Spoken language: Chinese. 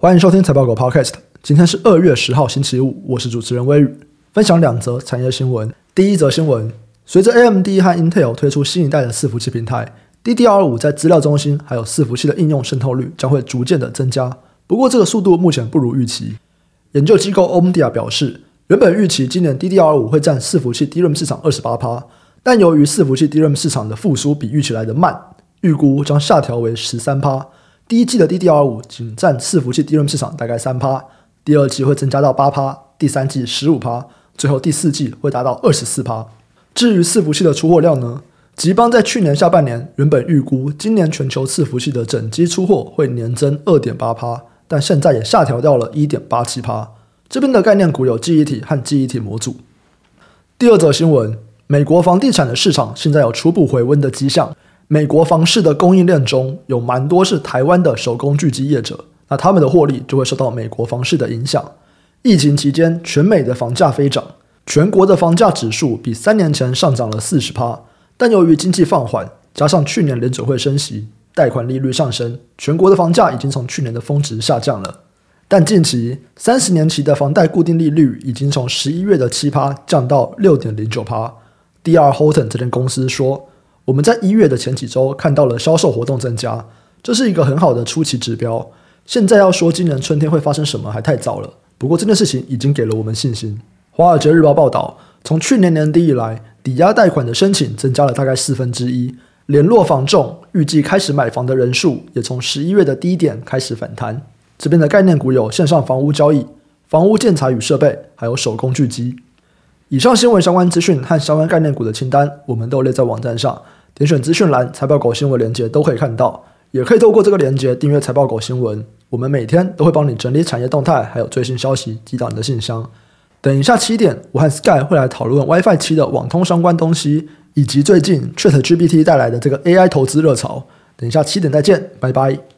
欢迎收听财报狗 Podcast。今天是二月十号星期五，我是主持人威宇，分享两则产业新闻。第一则新闻，随着 AMD 和 Intel 推出新一代的伺服器平台，DDR5 在资料中心还有伺服器的应用渗透率将会逐渐的增加。不过这个速度目前不如预期。研究机构 Omdia 表示，原本预期今年 DDR5 会占伺服器 DRAM 市场二十八趴，但由于伺服器 DRAM 市场的复苏比预期来的慢，预估将下调为十三趴。第一季的 DDR5 仅占伺服器 DRAM 市场大概三趴，第二季会增加到八趴，第三季十五趴，最后第四季会达到二十四趴。至于伺服器的出货量呢？吉邦在去年下半年原本预估今年全球伺服器的整机出货会年增二点八趴，但现在也下调掉了一点八七趴。这边的概念股有记忆体和记忆体模组。第二则新闻，美国房地产的市场现在有初步回温的迹象。美国房市的供应链中有蛮多是台湾的手工聚集业者，那他们的获利就会受到美国房市的影响。疫情期间，全美的房价飞涨，全国的房价指数比三年前上涨了四十趴。但由于经济放缓，加上去年联准会升息，贷款利率上升，全国的房价已经从去年的峰值下降了。但近期三十年期的房贷固定利率已经从十一月的七趴降到六点零九趴。D.R. Horton 这间公司说。我们在一月的前几周看到了销售活动增加，这是一个很好的初期指标。现在要说今年春天会发生什么还太早了。不过这件事情已经给了我们信心。华尔街日报报道，从去年年底以来，抵押贷款的申请增加了大概四分之一。联络房仲预计开始买房的人数也从十一月的低点开始反弹。这边的概念股有线上房屋交易、房屋建材与设备，还有手工聚集。以上新闻相关资讯和相关概念股的清单，我们都列在网站上。点选资讯栏，财报狗新闻连接都可以看到，也可以透过这个连接订阅财报狗新闻。我们每天都会帮你整理产业动态，还有最新消息寄到你的信箱。等一下七点，我和 Sky 会来讨论 WiFi 七的网通相关东西，以及最近 ChatGPT 带来的这个 AI 投资热潮。等一下七点再见，拜拜。